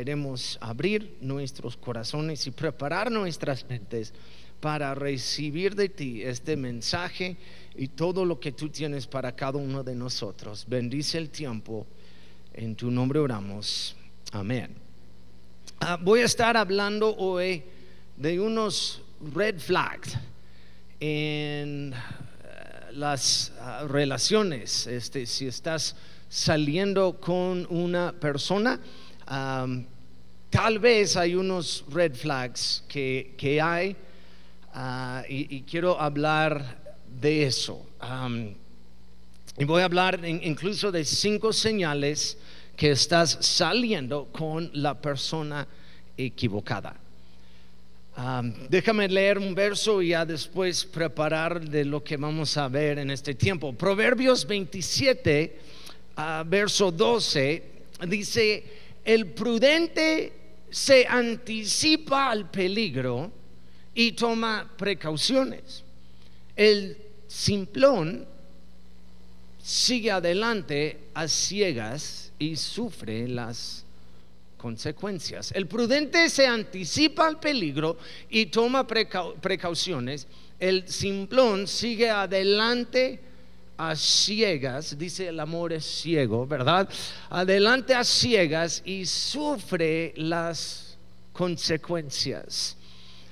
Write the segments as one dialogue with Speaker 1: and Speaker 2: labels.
Speaker 1: Queremos abrir nuestros corazones y preparar nuestras mentes para recibir de ti este mensaje y todo lo que tú tienes para cada uno de nosotros. Bendice el tiempo. En tu nombre oramos. Amén. Ah, voy a estar hablando hoy de unos red flags en eh, las ah, relaciones. Este, si estás saliendo con una persona, tal vez hay unos red flags que, hay ah, y, quiero hablar de eso. y voy a hablar incluso de cinco señales que estás saliendo con la persona equivocada. déjame leer un verso y ya después preparar de lo que vamos a ver en este tiempo. Proverbios 27, ah, verso 12, dice, el prudente se anticipa al peligro y toma precauciones. El simplón sigue adelante a ciegas y sufre las consecuencias. El prudente se anticipa al peligro y toma precauciones. El simplón sigue adelante a ciegas, dice el amor es ciego, ¿verdad? Adelante a ciegas y sufre las consecuencias.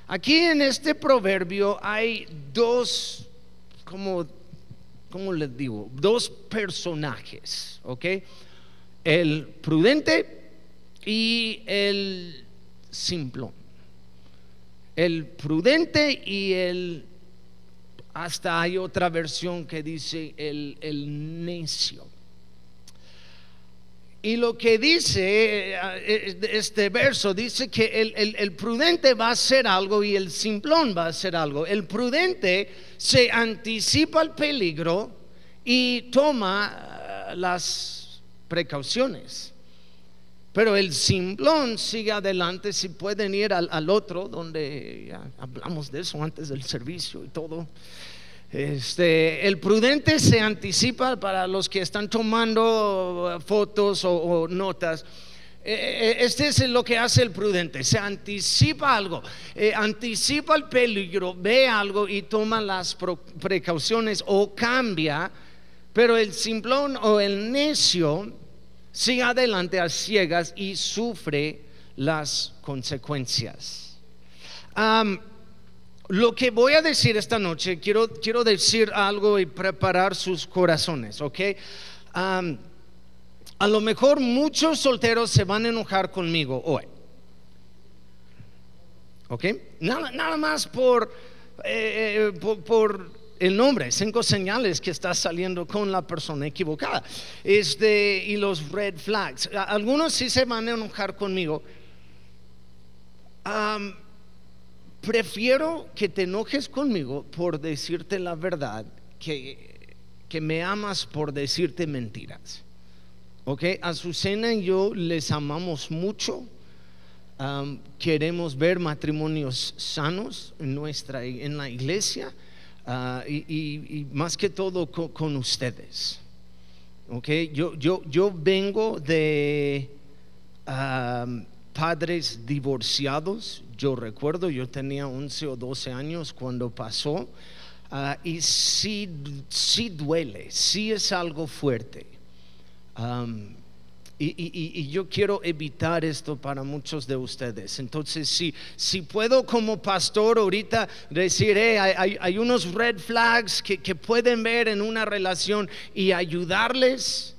Speaker 1: Aquí en este proverbio hay dos, como, ¿cómo les digo? Dos personajes, ¿ok? El prudente y el simplón. El prudente y el hasta hay otra versión que dice el, necio. Y lo que dice eh, este verso, dice que el, prudente va a hacer algo y el simplón va a hacer algo. El prudente se anticipa al peligro y toma eh, las precauciones. Pero el simplón sigue adelante, si pueden ir al, al otro, donde ya hablamos de eso antes del servicio y todo. Este, el prudente se anticipa para los que están tomando fotos o, notas. Eh, eh, este es lo que hace el prudente, se anticipa algo, eh, anticipa el peligro, ve algo y toma las precauciones o cambia, pero el simplón o el necio sigue adelante a ciegas y sufre las consecuencias. Lo que voy a decir esta noche, quiero, quiero decir algo y preparar sus corazones, ¿ok? a lo mejor muchos solteros se van a enojar conmigo hoy. ¿Ok? Nada, nada más por, eh, eh, por, el nombre, cinco señales que está saliendo con la persona equivocada. Este, y los red flags. Algunos sí se van a enojar conmigo prefiero que te enojes conmigo por decirte la verdad que, que me amas por decirte mentiras. ¿Ok? Azucena y yo les amamos mucho. queremos ver matrimonios sanos en, nuestra, en la iglesia ah, y, más que todo con, ustedes. ¿Ok? Yo, yo, yo vengo de padres divorciados. Yo recuerdo, yo tenía 11 o 12 años cuando pasó. Ah, y sí, sí duele, sí es algo fuerte. y, yo quiero evitar esto para muchos de ustedes. Entonces, si, si puedo como pastor ahorita decir, hay, unos red flags que, pueden ver en una relación y ayudarles,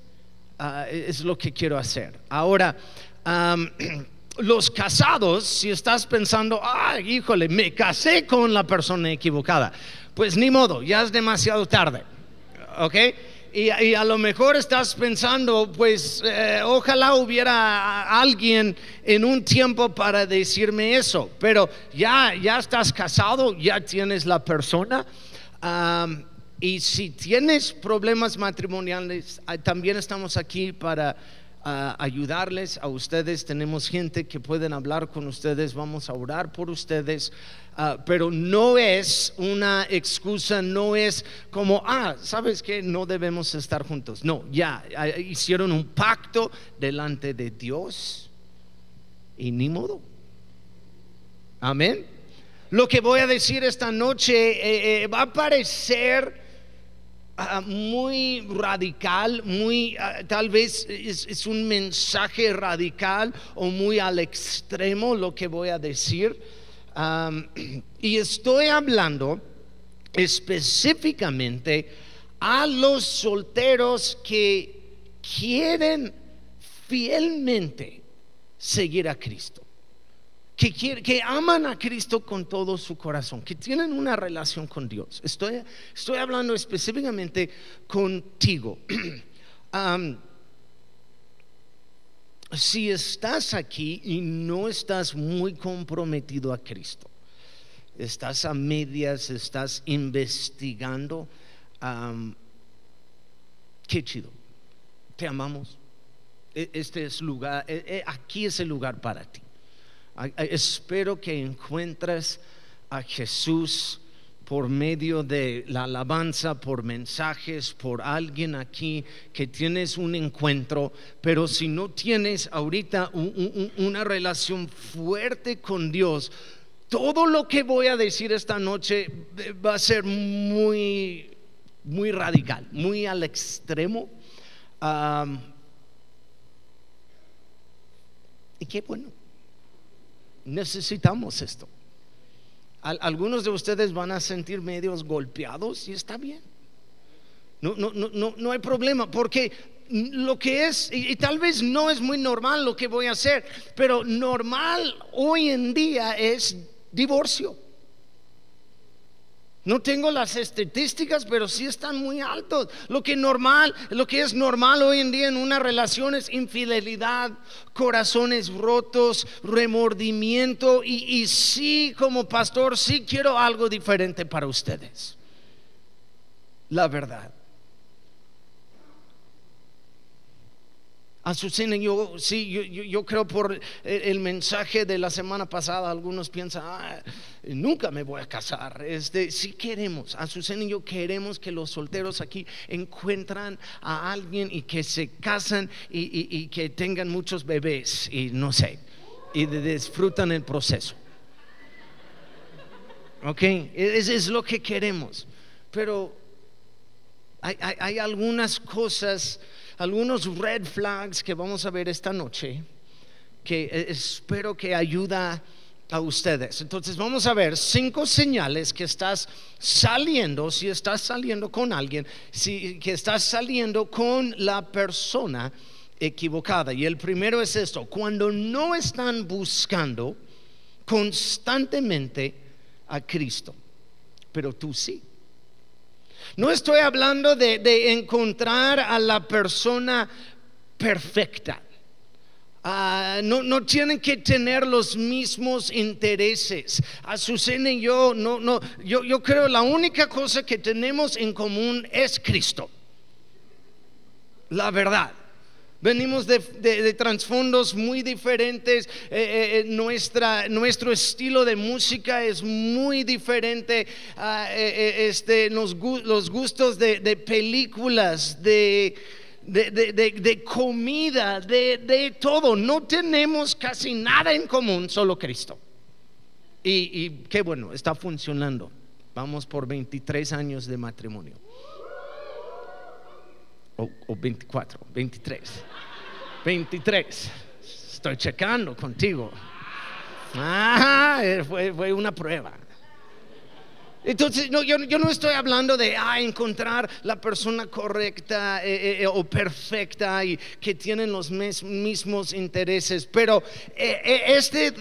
Speaker 1: ah, es lo que quiero hacer. Ahora, los casados, si estás pensando, ay, híjole, me casé con la persona equivocada, pues ni modo, ya es demasiado tarde, ¿ok? Y, a lo mejor estás pensando, pues eh, ojalá hubiera alguien en un tiempo para decirme eso, pero ya, ya estás casado, ya tienes la persona. y si tienes problemas matrimoniales, también estamos aquí para ayudarles a ustedes. Tenemos gente que pueden hablar con ustedes, vamos a orar por ustedes. Ah, pero no es una excusa, no es como, ah, sabes que no debemos estar juntos. No, ya hicieron un pacto delante de Dios y ni modo. Amén. Lo que voy a decir esta noche eh, eh, va a parecer ah, muy radical, muy ah, tal vez es, un mensaje radical o muy al extremo lo que voy a decir. y estoy hablando específicamente a los solteros que quieren fielmente seguir a Cristo que, que aman a Cristo con todo su corazón, que tienen una relación con Dios. Estoy, estoy hablando específicamente contigo. si estás aquí y no estás muy comprometido a Cristo, estás a medias, estás investigando, qué chido, te amamos. E, este es lugar, e, e, aquí es el lugar para ti. Espero que encuentres a Jesús por medio de la alabanza, por mensajes, por alguien aquí que tienes un encuentro, pero si no tienes ahorita una relación fuerte con Dios, todo lo que voy a decir esta noche va a ser muy, muy radical, muy al extremo. y qué bueno necesitamos esto. algunos de ustedes van a sentir medios golpeados y está bien. No, no, no, no hay problema, porque lo que es, y, tal vez no es muy normal lo que voy a hacer, pero normal hoy en día es divorcio. No tengo las estadísticas, pero sí están muy altos. Lo que normal, lo que es normal hoy en día en una relación es infidelidad, corazones rotos, remordimiento y, y sí, como pastor, sí quiero algo diferente para ustedes. La verdad. Azucena, yo sí, yo, creo por el mensaje de la semana pasada, algunos piensan, ah, nunca me voy a casar. Este, si queremos, Azucena y yo queremos que los solteros aquí encuentran a alguien y que se casan y, que tengan muchos bebés y no sé, y disfrutan el proceso. Ok, es, es lo que queremos, pero hay, hay algunas cosas algunos red flags que vamos a ver esta noche que eh, espero que ayuda a ustedes. Entonces vamos a ver cinco señales que estás saliendo, si estás saliendo con alguien, si que estás saliendo con la persona equivocada. Y el primero es esto, cuando no están buscando constantemente a Cristo, pero tú sí. No estoy hablando de, encontrar a la persona perfecta. Ah, no, tienen que tener los mismos intereses. Azucena y yo, no, no, yo, yo creo la única cosa que tenemos en común es Cristo. La verdad. Venimos de, de, trasfondos muy diferentes. Eh, eh, eh, nuestra, nuestro estilo de música es muy diferente. este, los, los, gustos de, películas, de, comida, de, todo. No tenemos casi nada en común, solo Cristo. Y qué bueno, está funcionando. Vamos por 23 años de matrimonio o, 24, 23. 23. Estoy checando contigo. Ah, fue, fue una prueba. Entonces, no, yo, no estoy hablando de ah, encontrar la persona correcta eh, eh, eh, o perfecta y que tienen los mismos intereses, pero este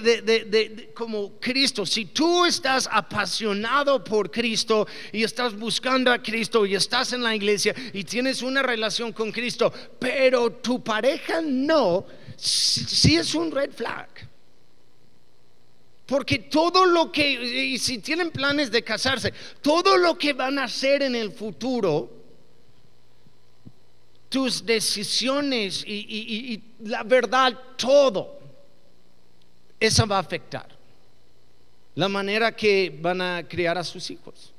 Speaker 1: como Cristo, si tú estás apasionado por Cristo y estás buscando a Cristo y estás en la iglesia y tienes una relación con Cristo, pero tu pareja no, si es un red flag. Porque todo lo que, y si tienen planes de casarse, todo lo que van a hacer en el futuro, tus decisiones y, la verdad, todo, eso va a afectar la manera que van a criar a sus hijos.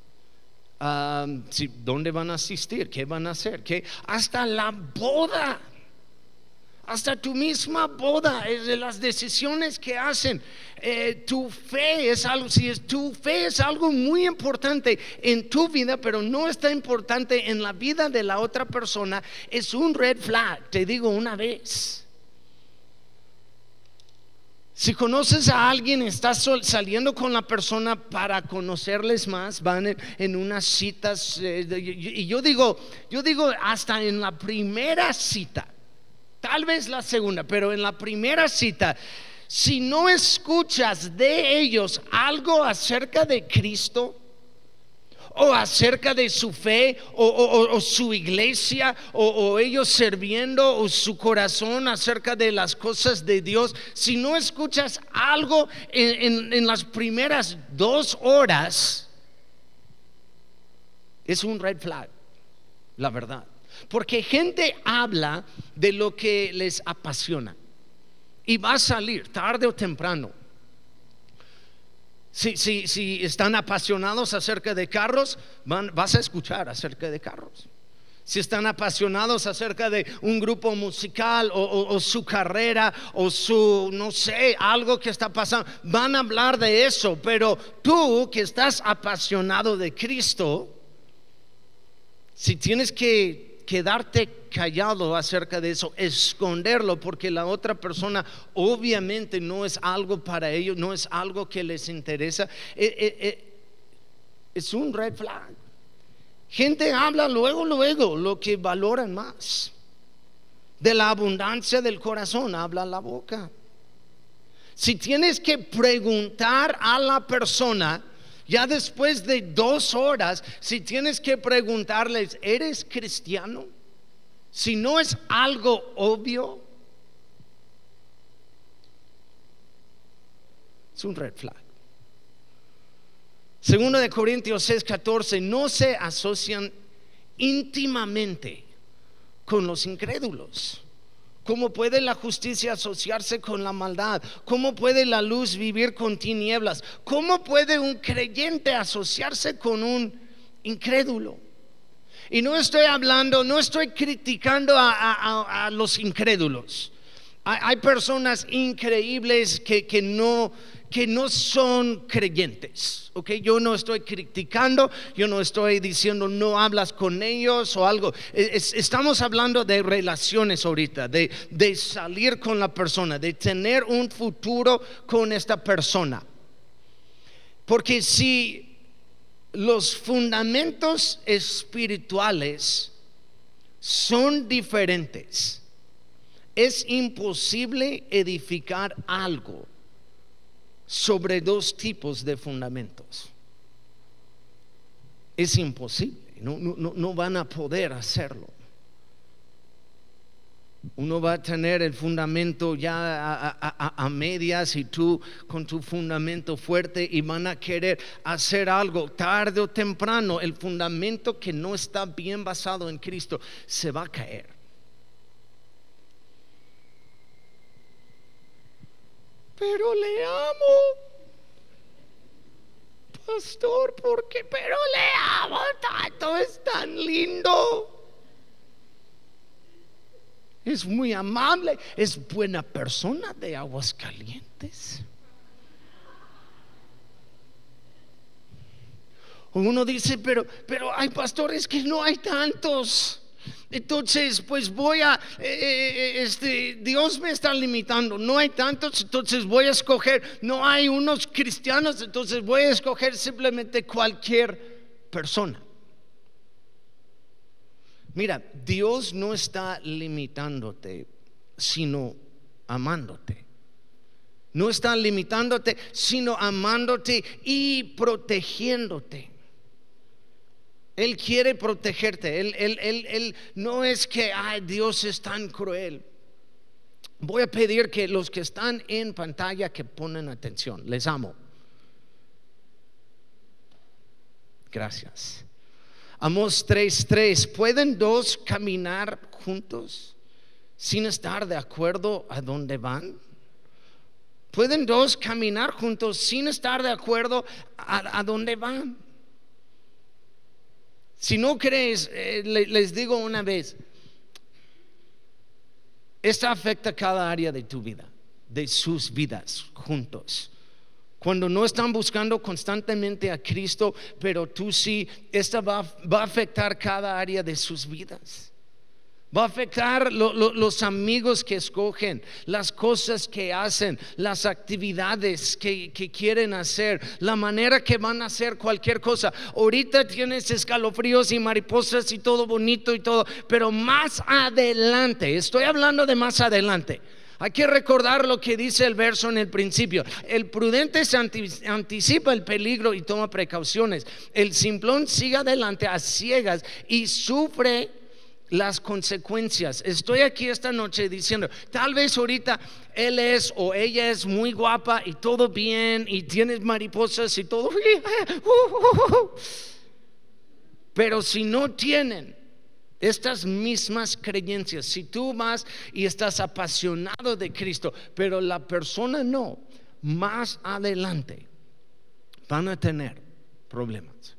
Speaker 1: ¿Dónde van a asistir? ¿Qué van a hacer? ¿Qué? Hasta la boda hasta tu misma boda, las decisiones que hacen. Eh, tu fe es algo, si tu fe es algo muy importante en tu vida, pero no está importante en la vida de la otra persona, es un red flag, te digo una vez. Si conoces a alguien, estás saliendo con la persona para conocerles más, van en, unas citas, eh, y yo digo, yo digo hasta en la primera cita, tal vez la segunda, pero en la primera cita, si no escuchas de ellos algo acerca de Cristo, o acerca de su fe o, su iglesia o, ellos sirviendo o su corazón acerca de las cosas de Dios, si no escuchas algo en las primeras dos horas, es un red flag, la verdad. Porque gente habla de lo que les apasiona y va a salir tarde o temprano. Si, si están apasionados acerca de carros, van, vas a escuchar acerca de carros. Si están apasionados acerca de un grupo musical o, su carrera o su, no sé, algo que está pasando, van a hablar de eso. Pero tú que estás apasionado de Cristo, si tienes que quedarte callado acerca de eso, esconderlo, porque la otra persona obviamente no es algo para ellos, no es algo que les interesa. Eh, eh, eh, es un red flag. Gente habla luego, luego lo que valoran más. De la abundancia del corazón habla la boca. Si tienes que preguntar a la persona, ya después de dos horas, si tienes que preguntarles, ¿eres cristiano? Si no es algo obvio, es un red flag. Segundo de Corintios 6, 14, no se asocian íntimamente con los incrédulos. ¿Cómo puede la justicia asociarse con la maldad? ¿Cómo puede la luz vivir con tinieblas? ¿Cómo puede un creyente asociarse con un incrédulo? Y no estoy hablando, no estoy criticando a, los incrédulos. Hay, personas increíbles que, que no que no son creyentes. ¿ok? Yo no estoy criticando, yo no estoy diciendo no hablas con ellos o algo. estamos hablando de relaciones ahorita, de, de salir con la persona, de tener un futuro con esta persona. Porque si los fundamentos espirituales son diferentes, es imposible edificar algo sobre dos tipos de fundamentos. Es imposible, no, van a poder hacerlo. Uno va a tener el fundamento ya a, medias y tú con tu fundamento fuerte y van a querer hacer algo tarde o temprano. El fundamento que no está bien basado en Cristo se va a caer. Pero le amo. Pastor, ¿por qué? Pero le amo tanto, es tan lindo. Es muy amable, es buena persona de aguas calientes. Uno dice, pero, pero hay pastores que no hay tantos. Entonces, pues voy a, eh, eh, eh, este, Dios me está limitando, no hay tantos, entonces voy a escoger, no hay unos cristianos, entonces voy a escoger simplemente cualquier persona. Mira, Dios no está limitándote, sino amándote. No está limitándote, sino amándote y protegiéndote. Él quiere protegerte. Él, él, no es que, ay, Dios es tan cruel. Voy a pedir que los que están en pantalla que ponen atención. Les amo. Gracias. Amos 3:3. ¿Pueden dos caminar juntos sin estar de acuerdo a dónde van? ¿Pueden dos caminar juntos sin estar de acuerdo a, a dónde van? Si no crees, eh, les digo una vez, Esta afecta cada área de tu vida, de sus vidas juntos. Cuando no están buscando constantemente a Cristo, pero tú sí, esta va, va a afectar cada área de sus vidas. Va a afectar los amigos que escogen, las cosas que hacen, las actividades que, quieren hacer, la manera que van a hacer cualquier cosa. Ahorita tienes escalofríos y mariposas y todo bonito y todo, pero más adelante, estoy hablando de más adelante. Hay que recordar lo que dice el verso en el principio. El prudente se anticipa el peligro y toma precauciones. El simplón sigue adelante a ciegas y sufre las consecuencias. Estoy aquí esta noche diciendo, tal vez ahorita él es o ella es muy guapa y todo bien y tienes mariposas y todo. Pero si no tienen estas mismas creencias, si tú vas y estás apasionado de Cristo, pero la persona no, más adelante van a tener problemas.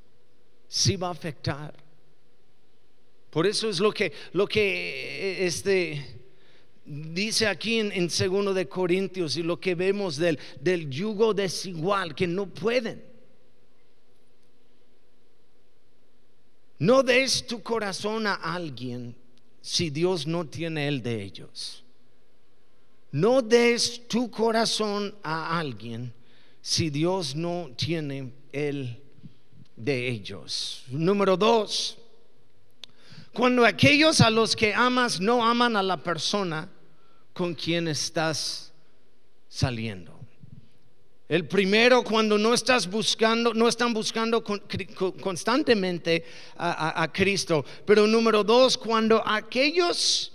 Speaker 1: Si va a afectar por eso es lo que, lo que este, dice aquí en, en segundo de Corintios y lo que vemos del, del yugo desigual, que no pueden. No des tu corazón a alguien si Dios no tiene el de ellos. No des tu corazón a alguien si Dios no tiene el de ellos. Número dos, cuando aquellos a los que amas no aman a la persona con quien estás saliendo. El primero, cuando no estás buscando, no están buscando constantemente a, Cristo. Pero número dos, cuando aquellos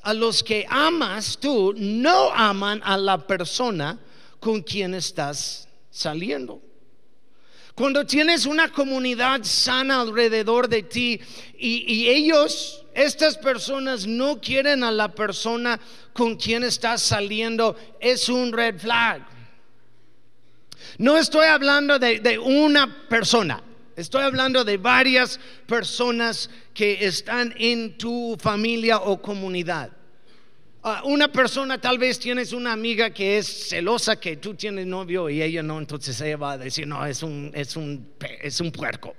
Speaker 1: a los que amas tú no aman a la persona con quien estás saliendo. Cuando tienes una comunidad sana alrededor de ti y, ellos, estas personas no quieren a la persona con quien estás saliendo, es un red flag. No estoy hablando de, una persona, estoy hablando de varias personas que están en tu familia o comunidad. Ah, una persona, tal vez tienes una amiga que es celosa que tú tienes novio y ella no, entonces ella va a decir, no, es un, es un, es un puerco.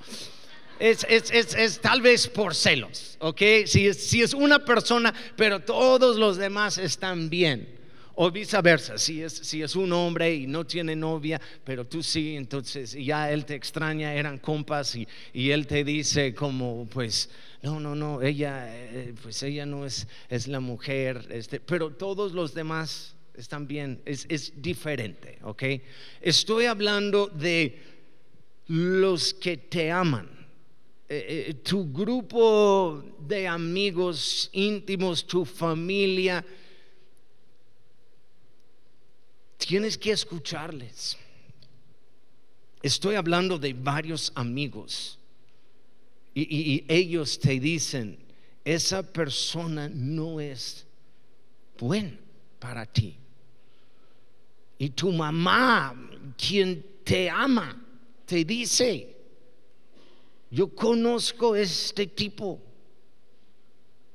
Speaker 1: Es, es, es, es, tal vez por celos, ¿ok? Si si es una persona, pero todos los demás están bien. O viceversa, si es, si es un hombre y no tiene novia, pero tú sí, entonces ya él te extraña, eran compas y, y él te dice como, pues, no, no, no, ella, eh, pues ella no es, es la mujer, este, pero todos los demás están bien, es, es diferente, ¿ok? Estoy hablando de los que te aman. Eh, eh, tu grupo de amigos íntimos, tu familia, tienes que escucharles. Estoy hablando de varios amigos y, ellos te dicen, esa persona no es buena para ti. Y tu mamá, quien te ama, te dice, yo conozco este tipo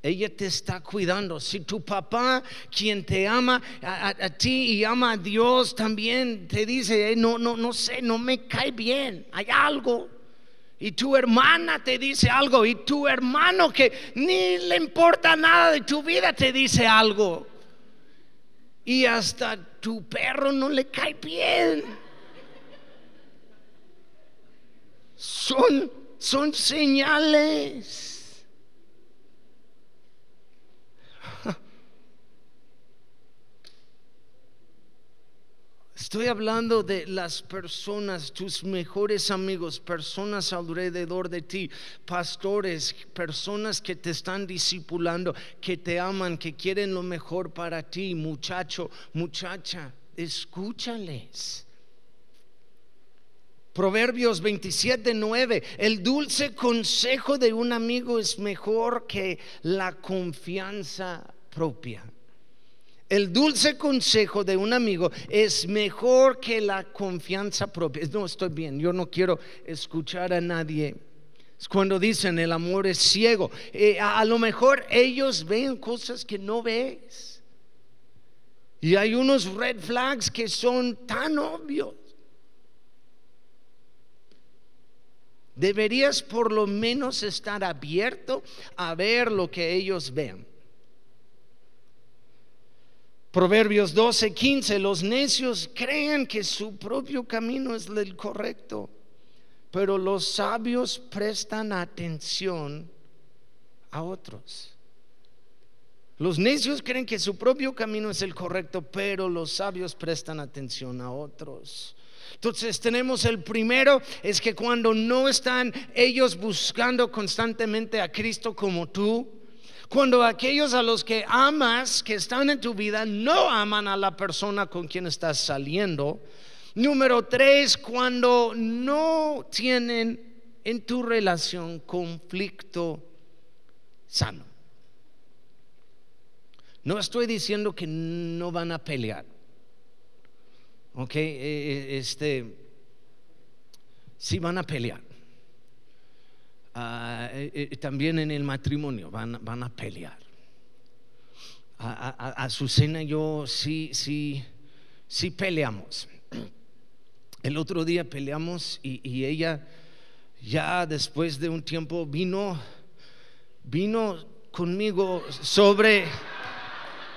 Speaker 1: ella te está cuidando. Si tu papá, quien te ama a, ti y ama a Dios, también te dice, no, no, no sé, no me cae bien, hay algo. Y tu hermana te dice algo. Y tu hermano que ni le importa nada de tu vida te dice algo. Y hasta tu perro no le cae bien. Son, son señales. Estoy hablando de las personas, tus mejores amigos, personas alrededor de ti, pastores, personas que te están discipulando, que te aman, que quieren lo mejor para ti, muchacho, muchacha, escúchales. Proverbios 27, 9. El dulce consejo de un amigo es mejor que la confianza propia. El dulce consejo de un amigo es mejor que la confianza propia. No estoy bien, yo no quiero escuchar a nadie. Es cuando dicen el amor es ciego. Eh, a, lo mejor ellos ven cosas que no ves. Y hay unos red flags que son tan obvios. Deberías por lo menos estar abierto a ver lo que ellos ven. Proverbios 12, 15, los necios creen que su propio camino es el correcto, pero los sabios prestan atención a otros. Los necios creen que su propio camino es el correcto, pero los sabios prestan atención a otros. Entonces tenemos el primero, es que cuando no están ellos buscando constantemente a Cristo como tú, cuando aquellos a los que amas, que están en tu vida, no aman a la persona con quien estás saliendo. Número tres, cuando no tienen en tu relación conflicto sano. No estoy diciendo que no van a pelear. Ok, eh, eh, este, sí van a pelear. Ah, eh, también en el matrimonio van, van a pelear. A, a, cena yo sí, sí, sí peleamos. El otro día peleamos y, y ella ya después de un tiempo vino, vino conmigo sobre,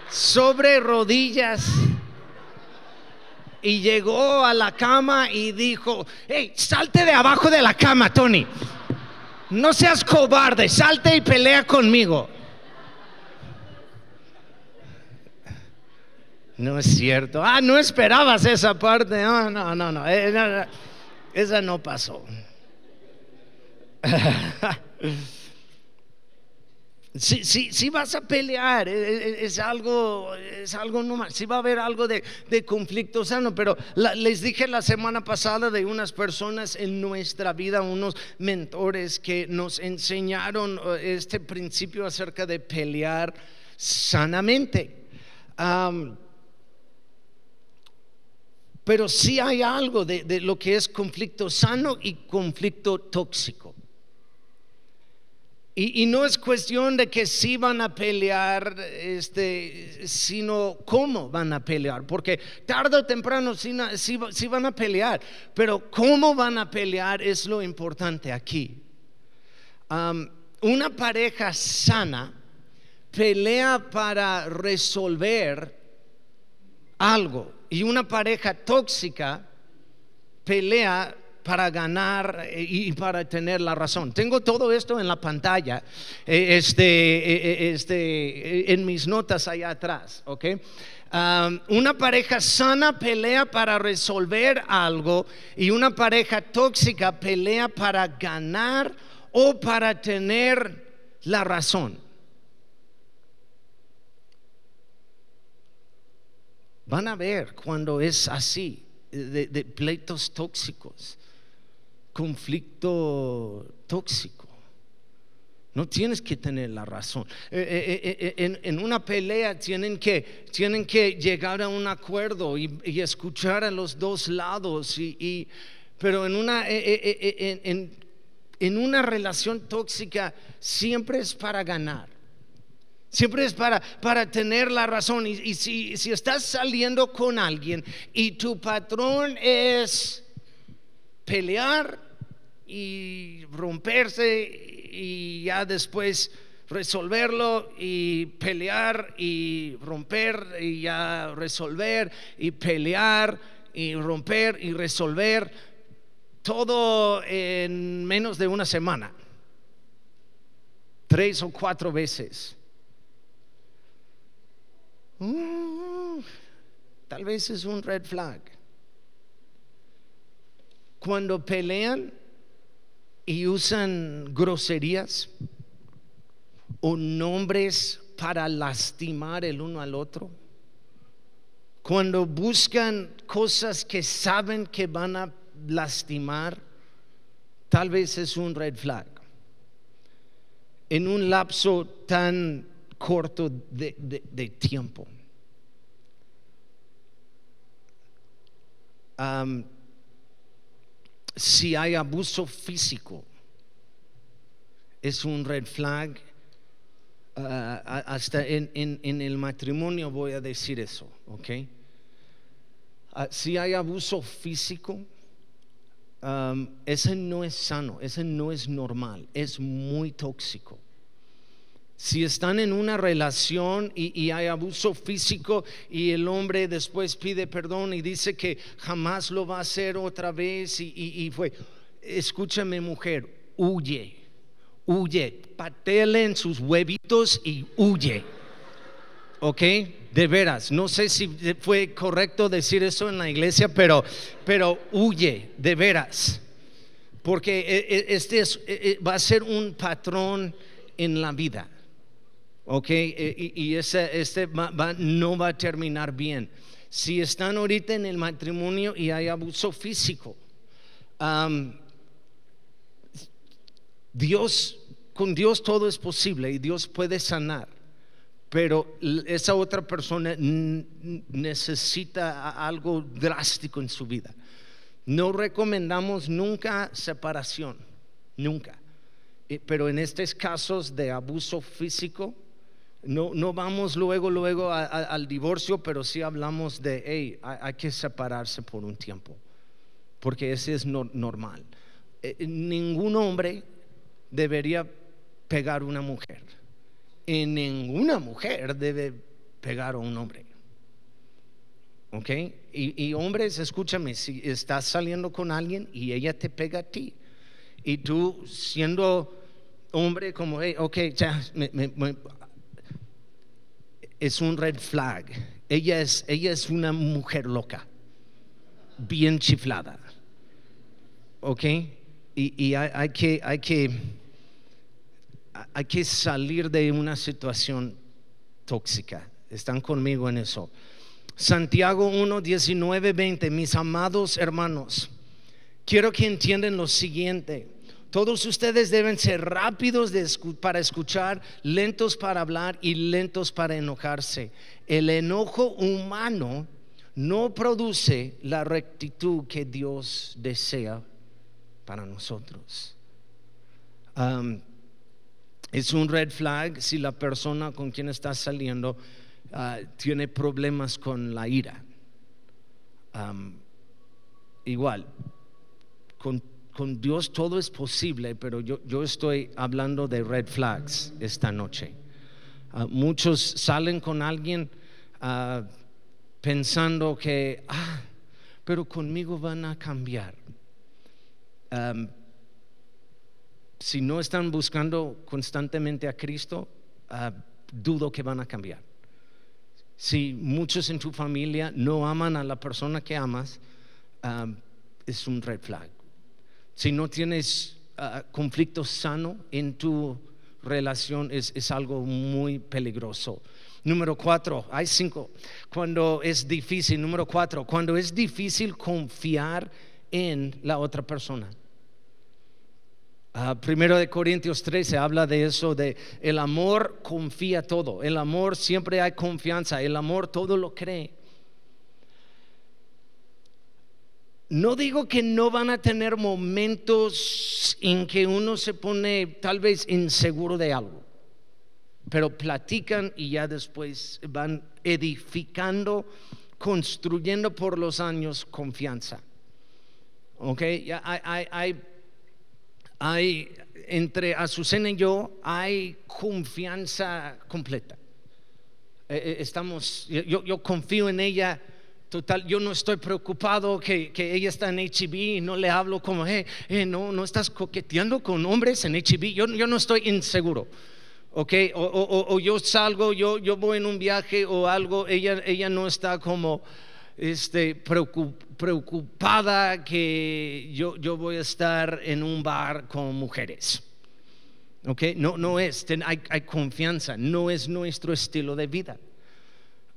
Speaker 1: sobre rodillas y llegó a la cama y dijo, hey, salte de abajo de la cama, Tony. No seas cobarde, salte y pelea conmigo. No es cierto. Ah, no esperabas esa parte. No, no, no, no. Eh, esa no pasó. Si, si, vas a pelear, e, e, es, algo, es algo normal. Si va a haber algo de, conflicto sano, pero les dije la semana pasada de unas personas en nuestra vida, unos mentores que nos enseñaron eh, este principio acerca de pelear sanamente. pero sí hay algo de lo que es conflicto sano y conflicto tóxico. Y, no es cuestión de que sí van a pelear, este, sino cómo van a pelear, porque tarde o temprano sí, sí, van a pelear, pero cómo van a pelear es lo importante aquí. una pareja sana pelea para resolver algo y una pareja tóxica pelea para ganar eh, y para tener la razón. Tengo todo esto en la pantalla, eh, este, eh, este, en mis notas allá atrás, una pareja sana pelea para resolver algo y una pareja tóxica pelea para ganar o para tener la razón. Van a ver cuando es así, de pleitos tóxicos conflicto tóxico. No tienes que tener la razón. Eh, eh, eh, en, una pelea tienen que, tienen que llegar a un acuerdo y, escuchar a los dos lados. Y, pero en una, en, una relación tóxica siempre es para ganar. Siempre es para, para tener la razón. Y, y si, si estás saliendo con alguien y tu patrón es pelear y romperse y ya después resolverlo y pelear y romper y ya resolver y pelear y romper y resolver todo en menos de una semana. Tres o cuatro veces. Uh, tal vez es un red flag cuando pelean y usan groserías o nombres para lastimar el uno al otro. Cuando buscan cosas que saben que van a lastimar, tal vez es un red flag. En un lapso tan corto de, tiempo si hay abuso físico, es un red flag ah, hasta en, el matrimonio voy a decir eso, ¿ok? Si hay abuso físico, ese no es sano, ese no es normal, es muy tóxico. Si están en una relación y, hay abuso físico y el hombre después pide perdón y dice que jamás lo va a hacer otra vez y, fue, escúchame mujer, huye, huye, patele en sus huevitos y huye. ¿Ok? De veras, no sé si fue correcto decir eso en la iglesia, pero, pero huye, de veras. Porque e, e, este e, va a ser un patrón en la vida. ¿Ok? E, y, este no va a terminar bien. Si están ahorita en el matrimonio y hay abuso físico, Dios, con Dios todo es posible y Dios puede sanar, pero esa otra persona necesita algo drástico en su vida. No recomendamos nunca separación, nunca. Eh, pero en estos casos de abuso físico, no, no vamos luego, luego al divorcio, pero sí hablamos de, hey, hay, que separarse por un tiempo, porque ese es normal. Eh, eh, ningún hombre debería pegar una mujer. Y ninguna mujer debe pegar a un hombre. ¿Ok? Y, y, hombres, escúchame, si estás saliendo con alguien y ella te pega a ti, y tú siendo hombre como, hey, ok, ya, me, es un red flag. Ella es, ella es una mujer loca, bien chiflada. ¿Ok? Y, hay, que, hay, que, hay que salir de una situación tóxica. Están conmigo en eso. Santiago 1, 19, 20. Mis amados hermanos, quiero que entiendan lo siguiente. Todos ustedes deben ser rápidos para escuchar, lentos para hablar y lentos para enojarse. El enojo humano no produce la rectitud que Dios desea para nosotros. es un red flag si la persona con quien está saliendo ah, tiene problemas con la ira. igual, con con Dios todo es posible, pero yo, yo estoy hablando de red flags esta noche. Ah, muchos salen con alguien ah, pensando que, ah, pero conmigo van a cambiar. si no están buscando constantemente a Cristo, ah, dudo que van a cambiar. Si muchos en tu familia no aman a la persona que amas, es un red flag si no tienes ah, conflicto sano en tu relación, es, es algo muy peligroso. Número cuatro, hay cinco. Cuando es difícil, número cuatro, cuando es difícil confiar en la otra persona. Uh, primero de Corintios 13 habla de eso, de el amor confía todo, el amor siempre hay confianza, el amor todo lo cree. No digo que no van a tener momentos en que uno se pone tal vez inseguro de algo, pero platican y ya después van edificando, construyendo por los años confianza. ¿Ok? Ya hay, hay, entre Azucena y yo hay confianza completa. Eh, eh, estamos, yo confío en ella Total, yo no estoy preocupado que, ella está en HB y no le hablo como, eh, no, no estás coqueteando con hombres en HB. Yo, yo no estoy inseguro. ¿ok? O, yo salgo, yo, yo voy en un viaje o algo, ella, ella no está como este, preocupada que yo, yo voy a estar en un bar con mujeres. ¿ok? No, no es, hay, hay confianza, no es nuestro estilo de vida.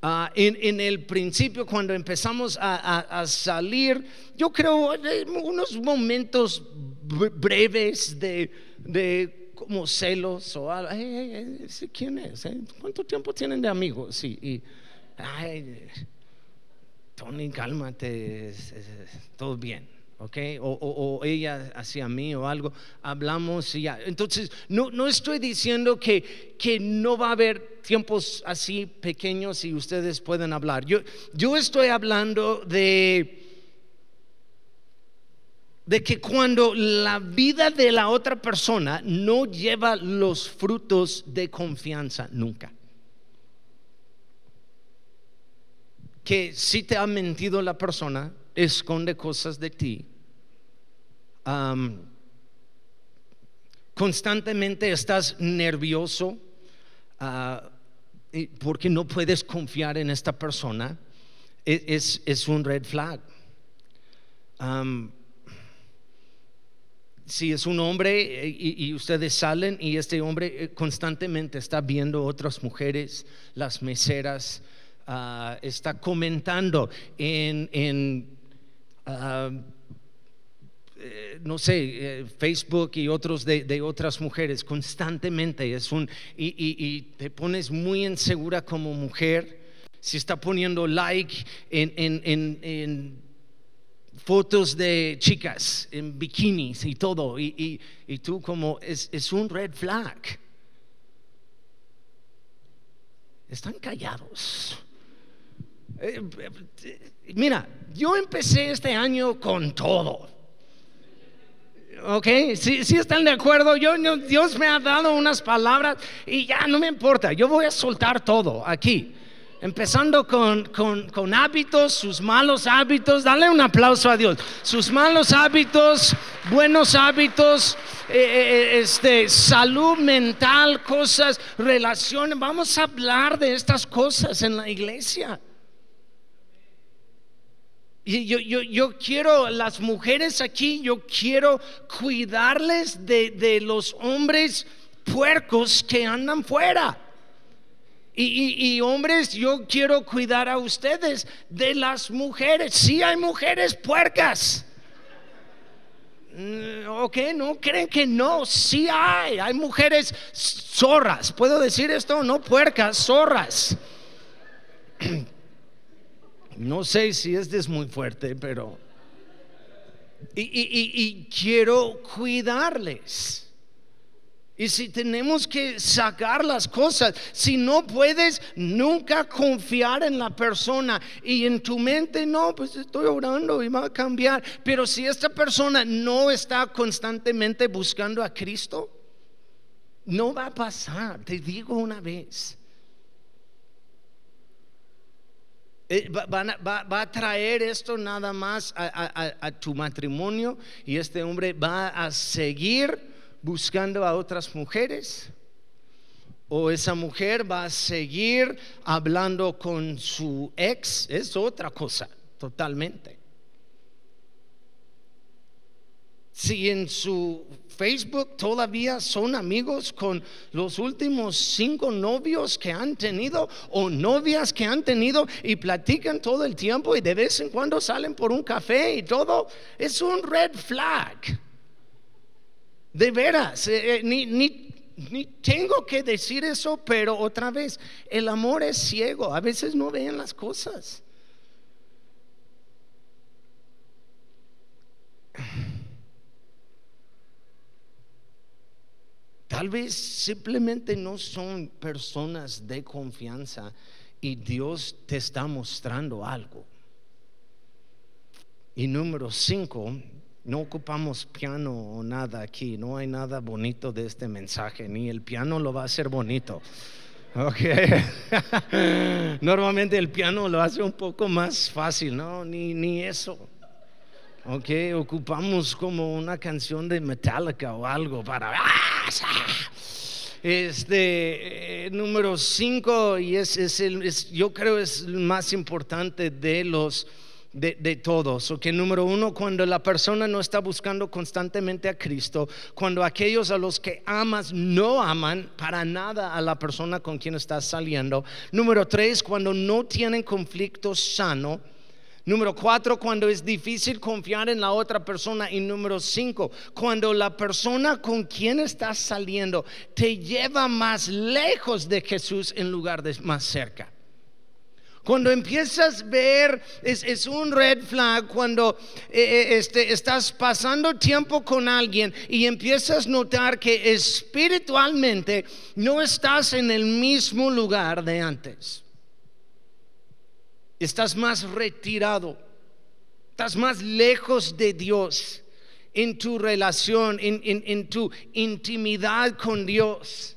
Speaker 1: Ah, en, el principio, cuando empezamos a, salir, yo creo unos momentos breves de, como celos o algo. ¿Quién es? Eh? ¿Cuánto tiempo tienen de amigos? Sí, y, ay, Tony, cálmate, todo bien. ¿Ok? O, ella hacia mí o algo, hablamos y ya. Entonces, no, no estoy diciendo que, que no va a haber tiempos así pequeños y ustedes pueden hablar. Yo, yo estoy hablando de de que cuando la vida de la otra persona no lleva los frutos de confianza nunca. Que si te ha mentido la persona, esconde cosas de ti. constantemente estás nervioso ah, porque no puedes confiar en esta persona. E, es, un red flag si es un hombre eh, y, ustedes salen y este hombre eh, constantemente está viendo otras mujeres, las meseras, ah, está comentando en, eh, no sé, Facebook y otros de, otras mujeres constantemente. Es un, y, te pones muy insegura como mujer. Si está poniendo like en fotos de chicas en bikinis y todo, y, tú como es, un red flag. Están callados. Eh, eh, mira, yo empecé este año con todo. ¿Ok? Si, están de acuerdo, yo, Dios me ha dado unas palabras y ya no me importa, yo voy a soltar todo aquí empezando con, hábitos, sus malos hábitos, dale un aplauso a Dios, sus malos hábitos, buenos hábitos, eh, eh, eh, este, salud mental, cosas, relaciones, vamos a hablar de estas cosas en la iglesia. Y yo, yo, quiero, las mujeres aquí, yo quiero cuidarles de, de los hombres puercos que andan fuera. Y, hombres, yo quiero cuidar a ustedes de las mujeres. Si hay mujeres puercas. Mm, ok, no creen que no, sí hay, hay mujeres zorras, ¿puedo decir esto? No puercas, zorras. No sé si este es muy fuerte, pero... y quiero cuidarles. Y si tenemos que sacar las cosas, si no puedes nunca confiar en la persona y en tu mente, no, pues estoy orando y va a cambiar. Pero si esta persona no está constantemente buscando a Cristo, no va a pasar, te digo una vez. Eh, va, a traer esto nada más a tu matrimonio y este hombre va a seguir buscando a otras mujeres? ¿O esa mujer va a seguir hablando con su ex? Es otra cosa, totalmente. Si en su Facebook todavía son amigos con los últimos cinco novios que han tenido o novias que han tenido y platican todo el tiempo y de vez en cuando salen por un café y todo, es un red flag. De veras, eh, eh, ni, ni, tengo que decir eso, pero otra vez, el amor es ciego, a veces no ven las cosas. Tal vez simplemente no son personas de confianza y Dios te está mostrando algo. Y número cinco, no ocupamos piano o nada aquí, no hay nada bonito de este mensaje, ni el piano lo va a hacer bonito. Normalmente el piano lo hace un poco más fácil, no, ni, ni eso. Ok, ocupamos como una canción de Metallica o algo para. Este eh, número 5, y es, es, el, yo creo es el más importante de los de, todos. O que número uno, cuando la persona no está buscando constantemente a Cristo, cuando aquellos a los que amas no aman para nada a la persona con quien estás saliendo. Número tres, cuando no tienen conflicto sano. Número cuatro, cuando es difícil confiar en la otra persona. Y número cinco, cuando la persona con quien estás saliendo te lleva más lejos de Jesús en lugar de más cerca Cuando empiezas a ver, es, un red flag cuando eh, eh, este, estás pasando tiempo con alguien y empiezas a notar que espiritualmente no estás en el mismo lugar de antes. Estás más retirado, estás más lejos de Dios en tu relación, en tu intimidad con Dios.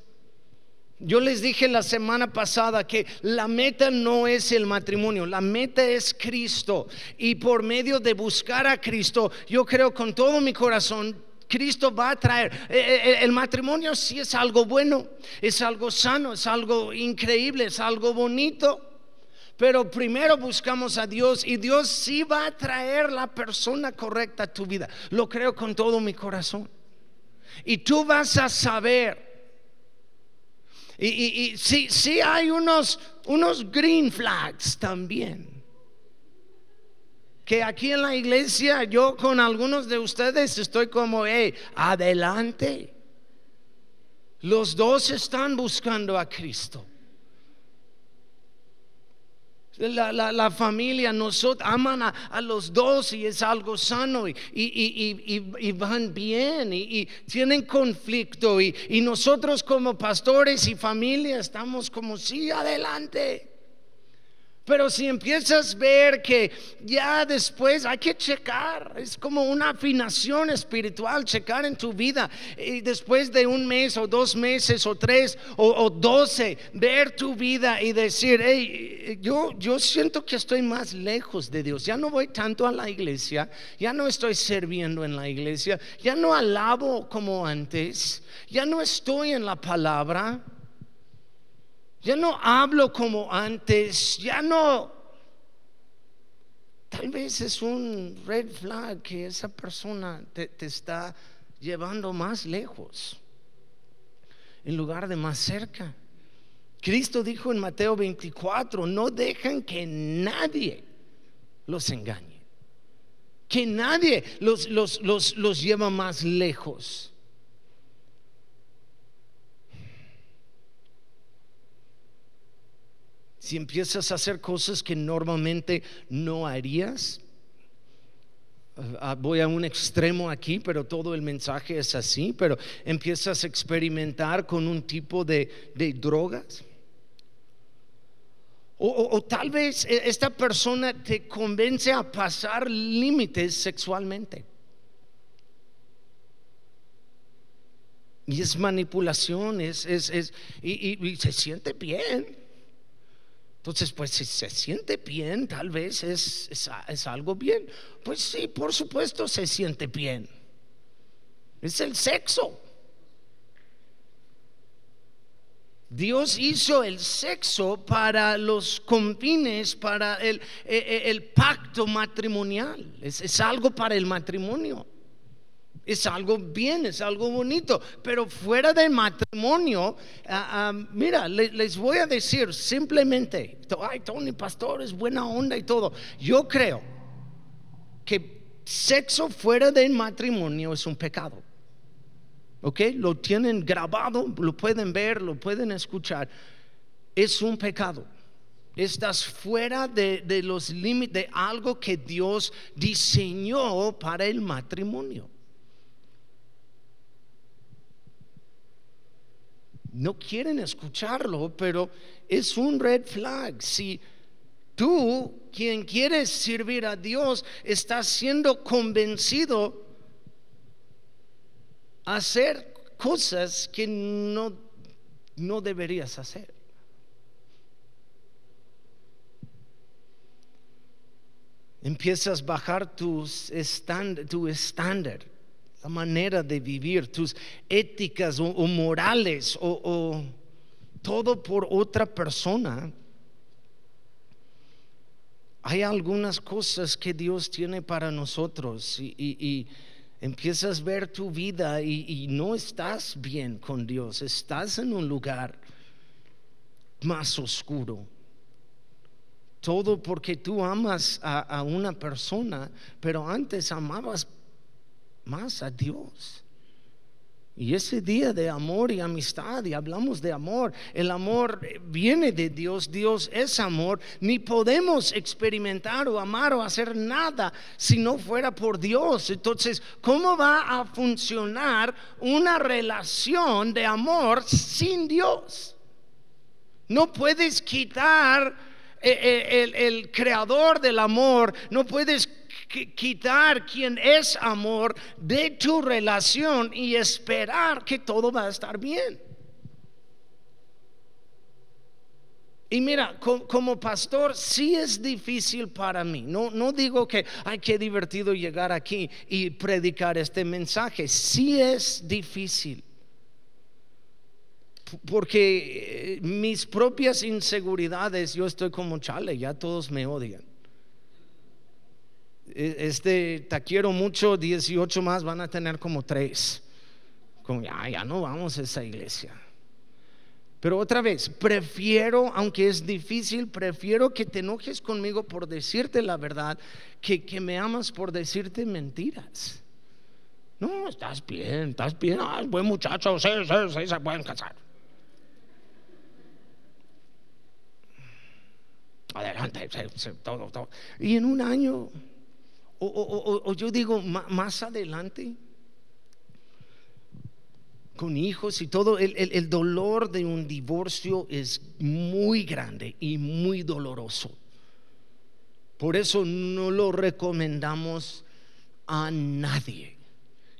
Speaker 1: Yo les dije la semana pasada que la meta no es el matrimonio, la meta es Cristo. Y por medio de buscar a Cristo, yo creo con todo mi corazón, Cristo va a traer. Eh, eh, eh, el matrimonio sí es algo bueno, es algo sano, es algo increíble, es algo bonito. Pero primero buscamos a Dios y Dios sí va a traer la persona correcta a tu vida. Lo creo con todo mi corazón. Y tú vas a saber y, sí, hay unos, unos green flags también. Que aquí en la iglesia yo con algunos de ustedes estoy como, hey, adelante. Los dos están buscando a Cristo. La, familia, nosotros aman a, los dos y es algo sano y, van bien y, tienen conflicto y, nosotros como pastores y familia estamos como, sí, adelante. Pero si empiezas a ver que ya después hay que checar, es como una afinación espiritual, checar en tu vida. Y después de un mes o dos meses o tres o, doce, ver tu vida y decir, hey, yo, yo siento que estoy más lejos de Dios. Ya no voy tanto a la iglesia, ya no estoy sirviendo en la iglesia, ya no alabo como antes, ya no estoy en la palabra. Ya no hablo como antes, ya no... Tal vez es un red flag que esa persona te, está llevando más lejos en lugar de más cerca. Cristo dijo en Mateo 24, no dejan que nadie los engañe, que nadie los, los, los, los lleva más lejos. Si empiezas a hacer cosas que normalmente no harías, ah, voy a un extremo aquí, pero todo el mensaje es así, pero empiezas a experimentar con un tipo de, drogas. O, tal vez e, esta persona te convence a pasar límites sexualmente. Y es manipulación, es, es, y se siente bien. Entonces, pues si se siente bien, tal vez es, es, algo bien. Pues sí, por supuesto se siente bien. Es el sexo. Dios hizo el sexo para los confines, para el, e, e, el, pacto matrimonial. Es, es algo para el matrimonio es algo bien, es algo bonito, pero fuera del matrimonio, ah, ah, mira, les voy a decir simplemente, ay, Tony Pastor es buena onda y todo. Yo creo que sexo fuera del matrimonio es un pecado. ¿Ok? Lo tienen grabado, lo pueden ver, lo pueden escuchar. Es un pecado. Estás fuera de, de los límites de algo que Dios diseñó para el matrimonio. No quieren escucharlo, pero es un red flag. Si tú, quien quieres servir a Dios, estás siendo convencido a hacer cosas que no, no deberías hacer. Empiezas a bajar tus tu estándar la manera de vivir, tus éticas o, morales o, todo por otra persona. Hay algunas cosas que Dios tiene para nosotros y, empiezas a ver tu vida y, no estás bien con Dios, estás en un lugar más oscuro. Todo porque tú amas a, a una persona, pero antes amabas más a Dios. Y ese día de amor y amistad, y hablamos de amor, el amor viene de Dios, Dios es amor, ni podemos experimentar o amar o hacer nada si no fuera por Dios. Entonces, ¿cómo va a funcionar una relación de amor sin Dios? No puedes quitar eh, eh, el, el creador del amor, no puedes quitar quien es amor de tu relación y esperar que todo va a estar bien. Y mira, como pastor sí es difícil para mí. No, no digo que, ay, qué divertido llegar aquí y predicar este mensaje. Sí es difícil. Porque eh, mis propias inseguridades, yo estoy como chale, ya todos me odian. E, este, te quiero mucho, 18 más van a tener como tres. Como ya, ya no vamos a esa iglesia. Pero otra vez, prefiero, aunque es difícil, prefiero que te enojes conmigo por decirte la verdad que que me amas por decirte mentiras. No, estás bien, estás bien, ah, buen muchacho, sí, sí, sí, se pueden casar. Adelante, todo, todo. Y en un año o, yo digo, más adelante, con hijos y todo, el, dolor de un divorcio es muy grande y muy doloroso. Por eso no lo recomendamos a nadie.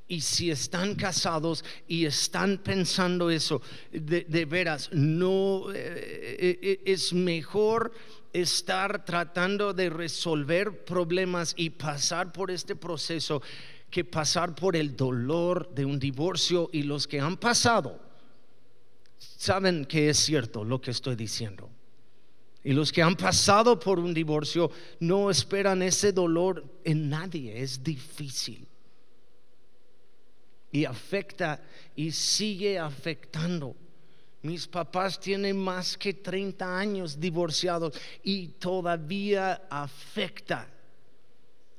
Speaker 1: Y si están casados y están pensando eso, de, veras, no eh, eh, es mejor estar tratando de resolver problemas y pasar por este proceso que pasar por el dolor de un divorcio y los que han pasado saben que es cierto lo que estoy diciendo. Y los que han pasado por un divorcio no esperan ese dolor en nadie, es difícil. Y afecta y sigue afectando mis papás tienen más que 30 años divorciados y todavía afecta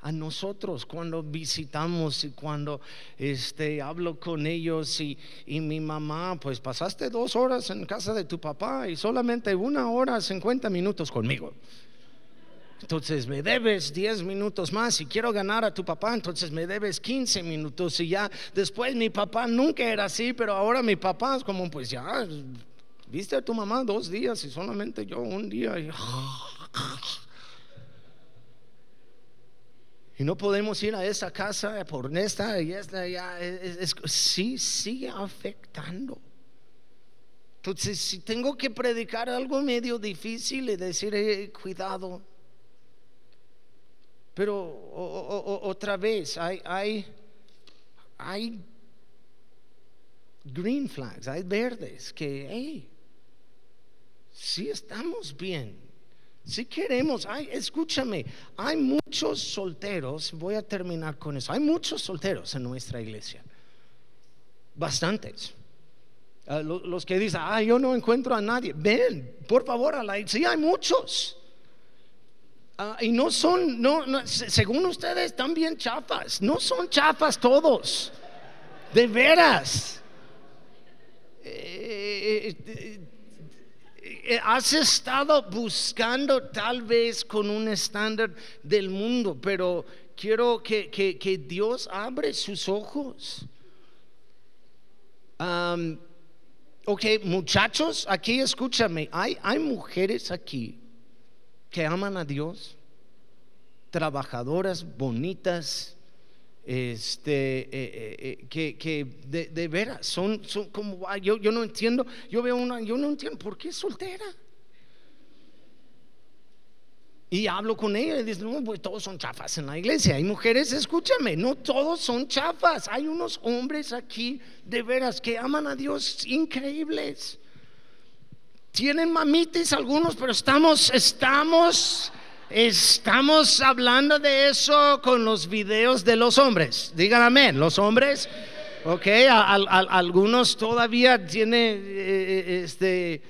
Speaker 1: a nosotros cuando visitamos y cuando este, hablo con ellos y, y, mi mamá, pues pasaste dos horas en casa de tu papá y solamente una hora, 50 minutos conmigo. Entonces me debes 10 minutos más. y quiero ganar a tu papá, entonces me debes 15 minutos. Y ya después mi papá nunca era así, pero ahora mi papá es como, pues ya, viste a tu mamá dos días y solamente yo un día. Y, no podemos ir a esa casa por esta y esta, ya, es, sí sigue afectando. Entonces, si tengo que predicar algo medio difícil y decir, eh, cuidado, pero otra vez, hay, hay, hay green flags, hay verdes que, hey, si estamos bien, si queremos, ay, escúchame, hay muchos solteros, voy a terminar con eso, hay muchos solteros en nuestra iglesia, bastantes. Ah, los que dicen, ah, yo no encuentro a nadie, ven, por favor, a la sí, hay muchos. Ah, y no son, no, según ustedes, están bien chafas. No son chafas todos. De veras. Eh, eh, eh, has estado buscando tal vez con un estándar del mundo, pero quiero que, que, Dios abre sus ojos. ok, muchachos, aquí escúchame, hay, hay mujeres aquí que aman a Dios, trabajadoras bonitas, este, eh, eh, eh, que, que de, veras son, son como, yo, yo no entiendo, yo veo una, yo no entiendo, ¿por qué es soltera? Y hablo con ella y dice, no, pues todos son chafas en la iglesia. Hay mujeres, escúchame, no todos son chafas. Hay unos hombres aquí de veras que aman a Dios increíbles. Tienen mamitis algunos, pero estamos, estamos, estamos hablando de eso con los videos de los hombres. Digan amén, los hombres. Ok, algunos todavía tienen eh, eh, este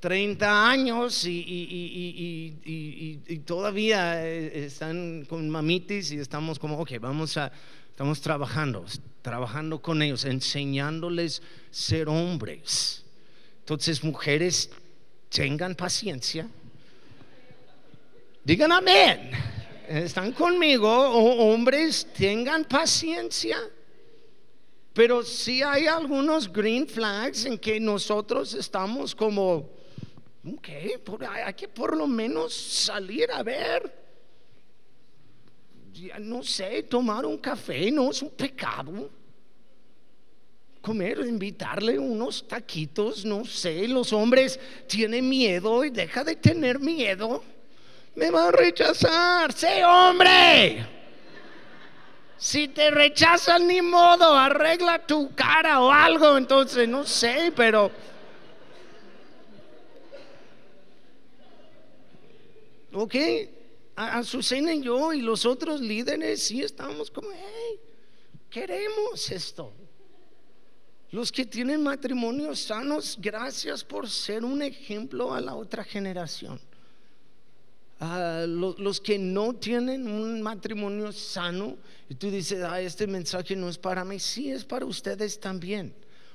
Speaker 1: 30 años y, y- todavía eh, están con mamitis y estamos como, ok, vamos a, estamos trabajando, trabajando con ellos, enseñándoles ser hombres. Entonces, mujeres, tengan paciencia. Digan amén. Están conmigo, o- hombres, tengan paciencia. Pero sí hay algunos green flags en que nosotros estamos como, ok, hay que por lo menos salir a ver. No sé, tomar un café no es un pecado. Comer, invitarle unos taquitos, no sé, los hombres tienen miedo y deja de tener miedo. Me va a rechazar, sé hombre. Si te rechazan, ni modo, arregla tu cara o algo. Entonces, no sé, pero. Ok, Azucena y yo y los otros líderes sí estamos como, hey, queremos esto. Los que tienen matrimonios sanos, gracias por ser un ejemplo a la otra generación. Ah, lo- los que no tienen un matrimonio sano y tú dices, ah, este mensaje no es para mí, sí es para ustedes también,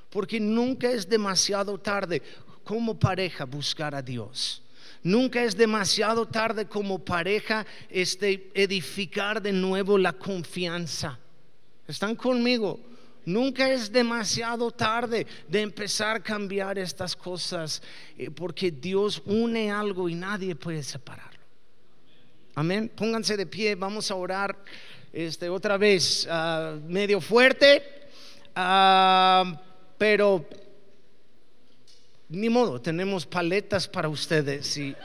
Speaker 1: porque nunca es demasiado tarde como pareja buscar a Dios. Nunca es demasiado tarde como pareja este, edificar de nuevo la confianza. ¿Están conmigo? Nunca es demasiado tarde de empezar a cambiar estas cosas, eh, porque Dios une algo y nadie puede separarlo. Amén. Pónganse de pie, vamos a orar este, otra vez, ah, medio fuerte, ah, pero ni modo, tenemos paletas para ustedes. Si,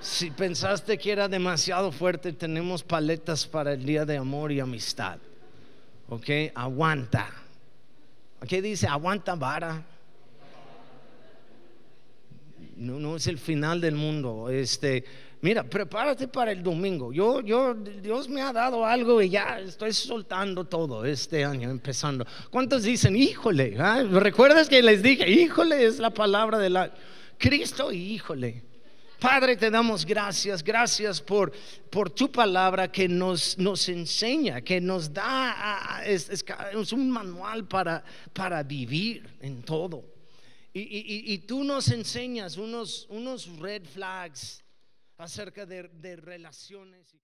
Speaker 1: si pensaste que era demasiado fuerte, tenemos paletas para el día de amor y amistad. Ok, aguanta. ¿Qué dice? Aguanta vara. No, no es el final del mundo. Este, mira, prepárate para el domingo. Yo, yo, Dios me ha dado algo y ya estoy soltando todo este año, empezando. ¿Cuántos dicen, híjole? ah? ¿Recuerdas que les dije, híjole es la palabra de la Cristo híjole? Padre, te damos gracias, gracias por, por tu palabra que nos, nos enseña, que nos da, es, un manual para, para vivir en todo. Y- y- y tú nos enseñas unos, unos red flags acerca de, de relaciones.